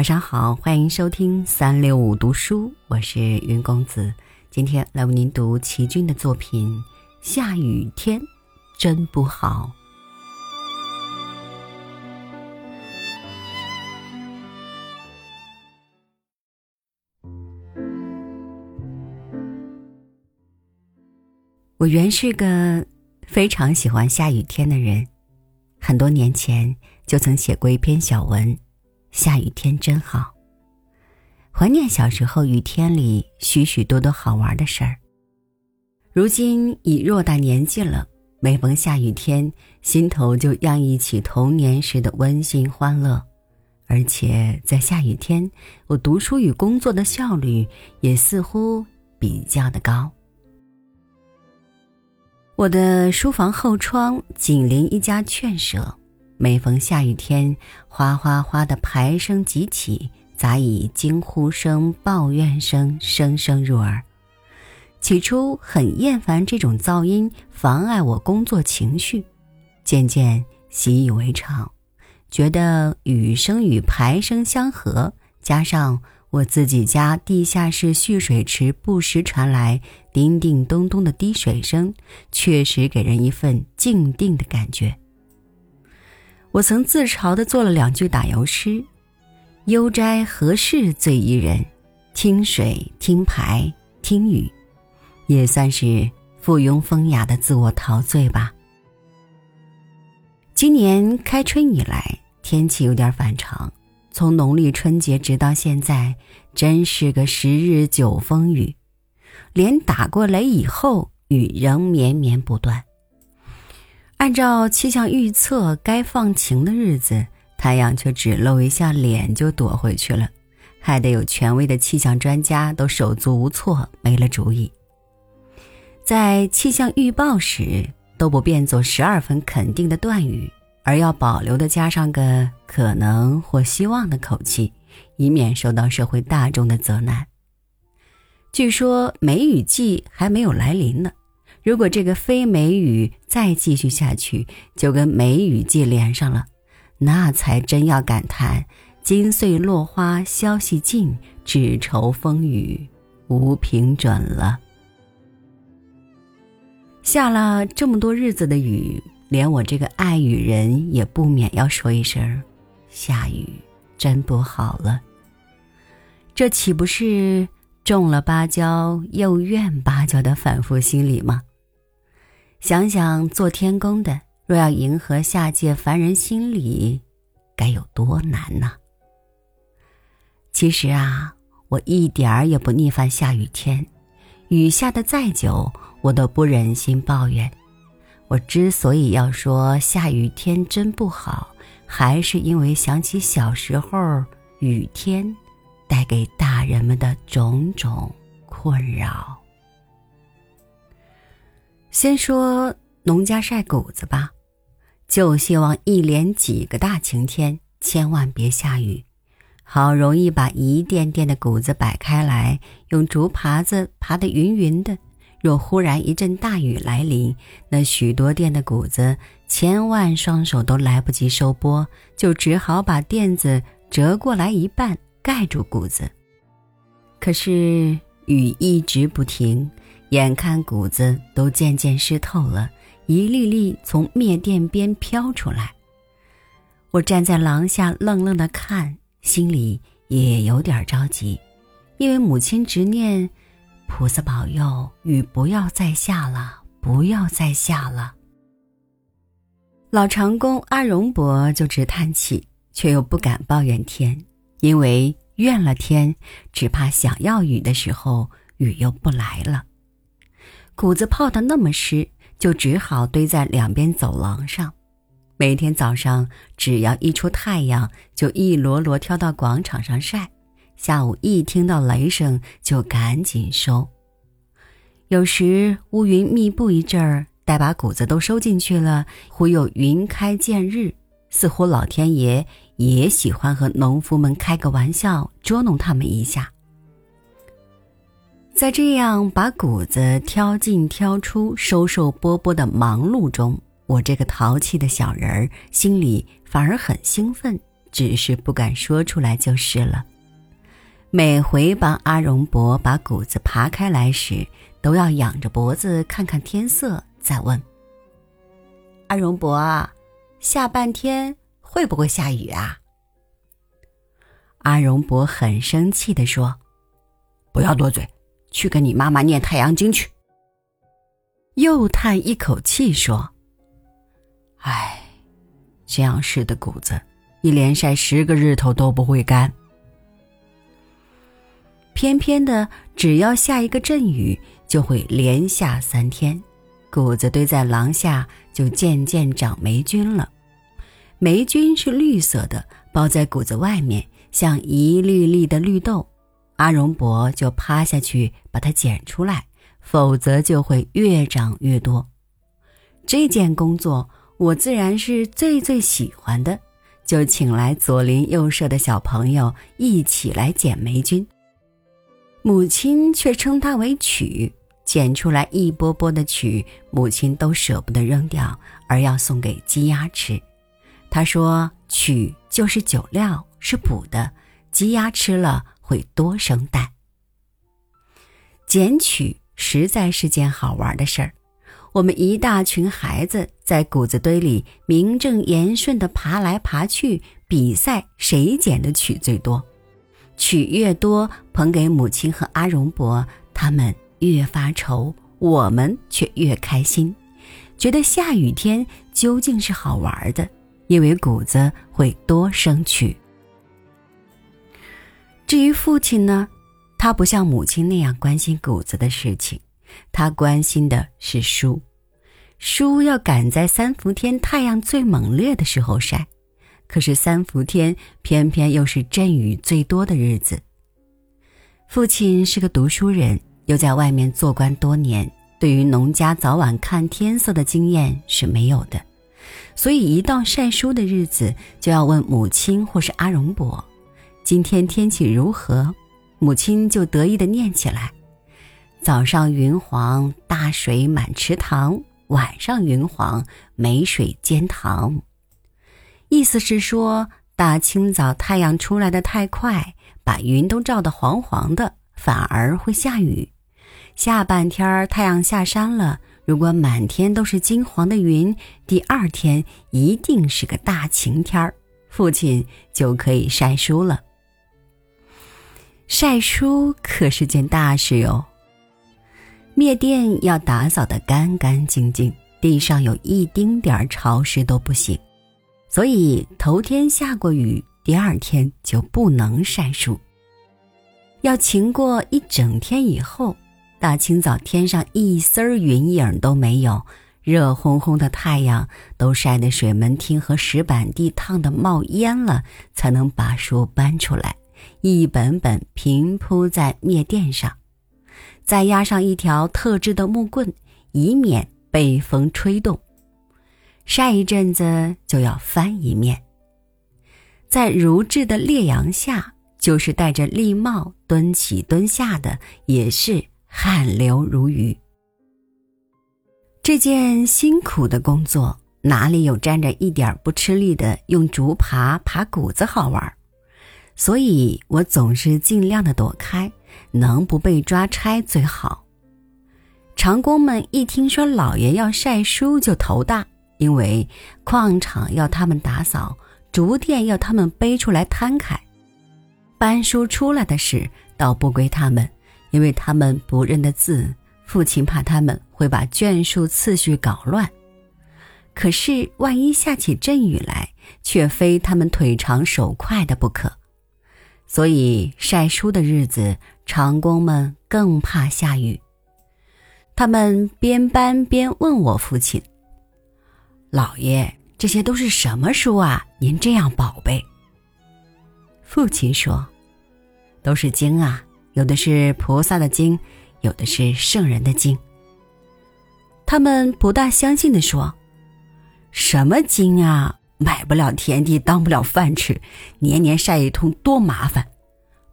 晚上好，欢迎收听三六五读书，我是云公子。今天来为您读齐军的作品《下雨天真不好》。我原是个非常喜欢下雨天的人，很多年前就曾写过一篇小文。下雨天真好。怀念小时候雨天里许许多多好玩的事儿。如今已偌大年纪了，每逢下雨天，心头就洋溢起童年时的温馨欢乐。而且在下雨天，我读书与工作的效率也似乎比较的高。我的书房后窗紧邻一家劝舍。每逢下雨天，哗哗哗的排声即起，杂以惊呼声、抱怨声声声入耳。起初很厌烦这种噪音，妨碍我工作情绪，渐渐习以为常，觉得雨声与排声相合，加上我自己家地下室蓄水池不时传来叮叮咚咚的滴水声，确实给人一份静定的感觉。我曾自嘲地做了两句打油诗：“悠哉何事最宜人，听水听牌听雨，也算是附庸风雅的自我陶醉吧。”今年开春以来，天气有点反常，从农历春节直到现在，真是个十日九风雨，连打过雷以后，雨仍绵绵不断。按照气象预测，该放晴的日子，太阳却只露一下脸就躲回去了，害得有权威的气象专家都手足无措，没了主意。在气象预报时，都不变作十二分肯定的断语，而要保留的加上个可能或希望的口气，以免受到社会大众的责难。据说梅雨季还没有来临呢。如果这个非梅雨再继续下去，就跟梅雨季连上了，那才真要感叹“金穗落花消息尽，只愁风雨无凭准”了。下了这么多日子的雨，连我这个爱雨人也不免要说一声：“下雨真不好了。”这岂不是种了芭蕉又怨芭蕉的反复心理吗？想想做天宫的，若要迎合下界凡人心理，该有多难呢？其实啊，我一点儿也不逆反下雨天，雨下的再久，我都不忍心抱怨。我之所以要说下雨天真不好，还是因为想起小时候雨天带给大人们的种种困扰。先说农家晒谷子吧，就希望一连几个大晴天，千万别下雨。好容易把一垫垫的谷子摆开来，用竹耙子耙得匀匀的。若忽然一阵大雨来临，那许多垫的谷子，千万双手都来不及收拨，就只好把垫子折过来一半，盖住谷子。可是雨一直不停。眼看谷子都渐渐湿透了，一粒粒从灭电边飘出来。我站在廊下愣愣的看，心里也有点着急，因为母亲执念：菩萨保佑雨不要再下了，不要再下了。老长工阿荣伯就直叹气，却又不敢抱怨天，因为怨了天，只怕想要雨的时候，雨又不来了。谷子泡得那么湿，就只好堆在两边走廊上。每天早上，只要一出太阳，就一摞摞挑到广场上晒；下午一听到雷声，就赶紧收。有时乌云密布一阵儿，待把谷子都收进去了，忽又云开见日，似乎老天爷也喜欢和农夫们开个玩笑，捉弄他们一下。在这样把谷子挑进挑出、收收拨拨的忙碌中，我这个淘气的小人儿心里反而很兴奋，只是不敢说出来就是了。每回帮阿荣伯把谷子扒开来时，都要仰着脖子看看天色，再问：“阿荣伯，下半天会不会下雨啊？”阿荣伯很生气的说：“不要多嘴，去跟你妈妈念太阳经去。”又叹一口气说：“唉，这样式的谷子，一连晒十个日头都不会干。偏偏的，只要下一个阵雨，就会连下三天，谷子堆在廊下就渐渐长霉菌了。霉菌是绿色的，包在谷子外面。”像一粒粒的绿豆，阿荣伯就趴下去把它捡出来，否则就会越长越多。这件工作我自然是最最喜欢的，就请来左邻右舍的小朋友一起来捡霉菌。母亲却称它为曲，捡出来一波波的曲，母亲都舍不得扔掉，而要送给鸡鸭吃。他说：“曲就是酒料。”是补的，鸡鸭吃了会多生蛋。捡取实在是件好玩的事儿，我们一大群孩子在谷子堆里名正言顺地爬来爬去，比赛谁捡的取最多。取越多，捧给母亲和阿荣伯，他们越发愁，我们却越开心，觉得下雨天究竟是好玩的，因为谷子会多生取。至于父亲呢，他不像母亲那样关心谷子的事情，他关心的是书。书要赶在三伏天太阳最猛烈的时候晒，可是三伏天偏偏又是阵雨最多的日子。父亲是个读书人，又在外面做官多年，对于农家早晚看天色的经验是没有的，所以一到晒书的日子，就要问母亲或是阿荣伯。今天天气如何？母亲就得意的念起来：“早上云黄，大水满池塘；晚上云黄，没水煎塘。”意思是说，大清早太阳出来的太快，把云都照得黄黄的，反而会下雨。下半天儿太阳下山了，如果满天都是金黄的云，第二天一定是个大晴天儿，父亲就可以晒书了。晒书可是件大事哟。灭电要打扫得干干净净，地上有一丁点儿潮湿都不行。所以头天下过雨，第二天就不能晒书。要晴过一整天以后，大清早天上一丝儿云影都没有，热烘烘的太阳都晒得水门厅和石板地烫得冒烟了，才能把书搬出来。一本本平铺在篾垫上，再压上一条特制的木棍，以免被风吹动。晒一阵子就要翻一面。在如炙的烈阳下，就是戴着笠帽蹲起蹲下的，也是汗流如雨。这件辛苦的工作，哪里有沾着一点不吃力的用竹耙耙谷子好玩？所以我总是尽量的躲开，能不被抓差最好。长工们一听说老爷要晒书就头大，因为矿场要他们打扫，竹店要他们背出来摊开。搬书出来的事倒不归他们，因为他们不认得字，父亲怕他们会把卷数次序搞乱。可是万一下起阵雨来，却非他们腿长手快的不可。所以晒书的日子，长工们更怕下雨。他们边搬边问我父亲：“老爷，这些都是什么书啊？您这样宝贝。”父亲说：“都是经啊，有的是菩萨的经，有的是圣人的经。”他们不大相信的说：“什么经啊？”买不了田地，当不了饭吃，年年晒一通多麻烦。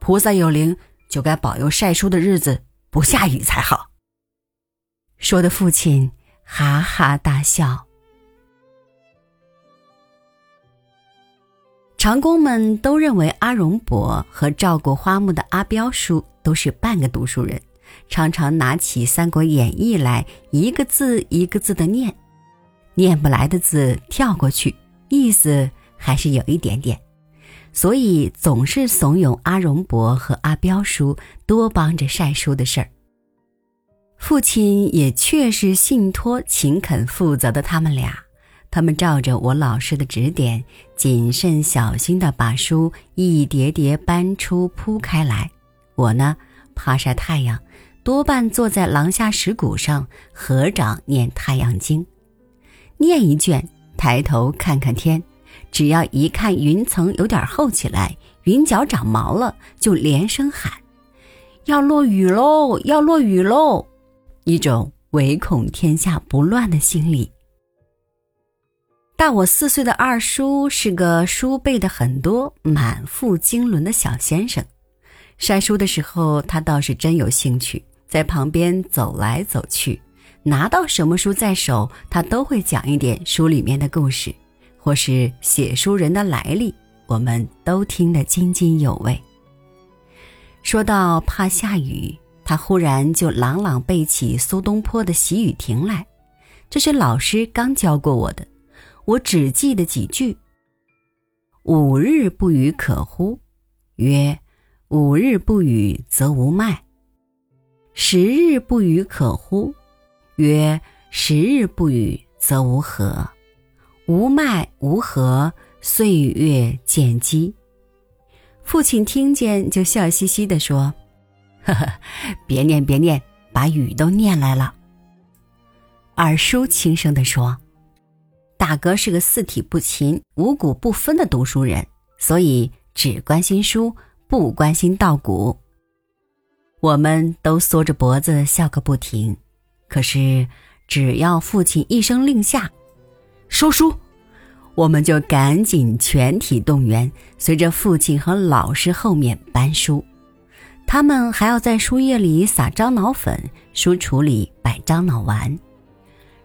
菩萨有灵，就该保佑晒书的日子不下雨才好。说的父亲哈哈大笑。长工们都认为阿荣伯和照顾花木的阿彪叔都是半个读书人，常常拿起《三国演义》来，一个字一个字的念，念不来的字跳过去，意思还是有一点点，所以总是怂恿阿荣伯和阿彪叔多帮着晒书的事儿。父亲也确实信托勤恳负责的他们俩。他们照着我老师的指点，谨慎小心地把书一叠叠搬出铺开来。我呢，怕晒太阳，多半坐在廊下石鼓上合掌念《太阳经》。念一卷，抬头看看天，只要一看云层有点厚起来，云脚长毛了，就连声喊：“要落雨喽！要落雨喽！”一种唯恐天下不乱的心理。大我四岁的二叔是个书背的很多、满腹经纶的小先生。晒书的时候，他倒是真有兴趣，在旁边走来走去。拿到什么书在手，他都会讲一点书里面的故事，或是写书人的来历，我们都听得津津有味。说到怕下雨，他忽然就朗朗背起苏东坡的《喜雨亭》来，这是老师刚教过我的。我只记得几句：“五日不雨可乎？曰：五日不雨则无麦。十日不雨可乎？曰：十日不雨则无禾。无麦无禾，岁月渐积。”父亲听见就笑嘻嘻地说：“呵呵，别念别念，把雨都念来了。”二叔轻声地说。大哥是个四体不勤、五谷不分的读书人，所以只关心书，不关心稻谷。我们都缩着脖子笑个不停。可是，只要父亲一声令下，收书，我们就赶紧全体动员，随着父亲和老师后面搬书。他们还要在书页里撒樟脑粉，书橱里摆樟脑丸。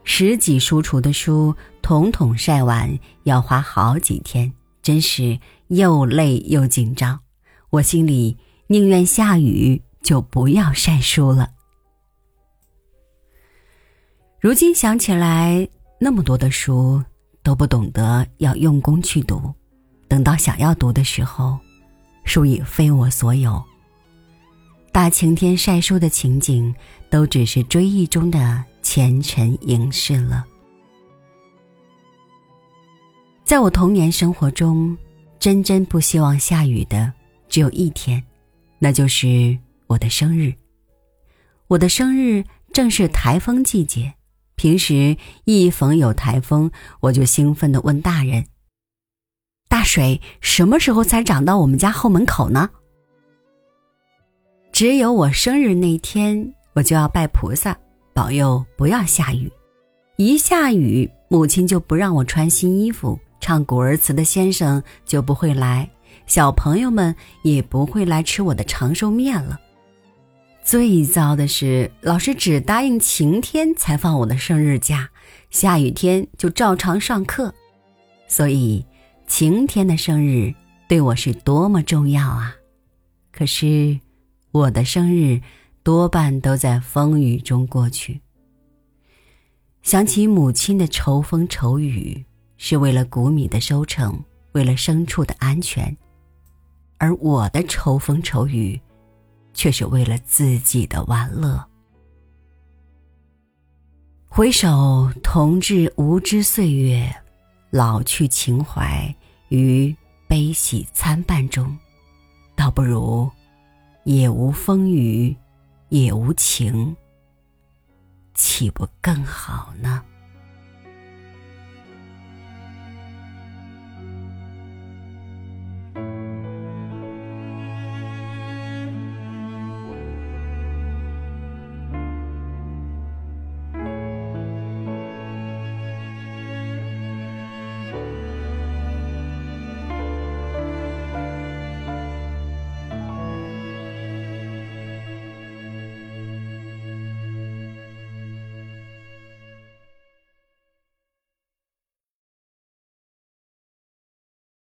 十几书橱的书，统统晒完要花好几天，真是又累又紧张。我心里宁愿下雨，就不要晒书了。如今想起来，那么多的书都不懂得要用功去读，等到想要读的时候，书已非我所有。大晴天晒书的情景，都只是追忆中的。前尘影视了。在我童年生活中，真真不希望下雨的只有一天，那就是我的生日。我的生日正是台风季节，平时一逢有台风，我就兴奋地问大人：“大水什么时候才涨到我们家后门口呢？”只有我生日那天，我就要拜菩萨。保佑不要下雨，一下雨，母亲就不让我穿新衣服，唱古儿词的先生就不会来，小朋友们也不会来吃我的长寿面了。最糟的是，老师只答应晴天才放我的生日假，下雨天就照常上课。所以，晴天的生日对我是多么重要啊！可是，我的生日。多半都在风雨中过去。想起母亲的愁风愁雨，是为了谷米的收成，为了牲畜的安全；而我的愁风愁雨，却是为了自己的玩乐。回首同治无知岁月，老去情怀于悲喜参半中，倒不如也无风雨。也无情，岂不更好呢？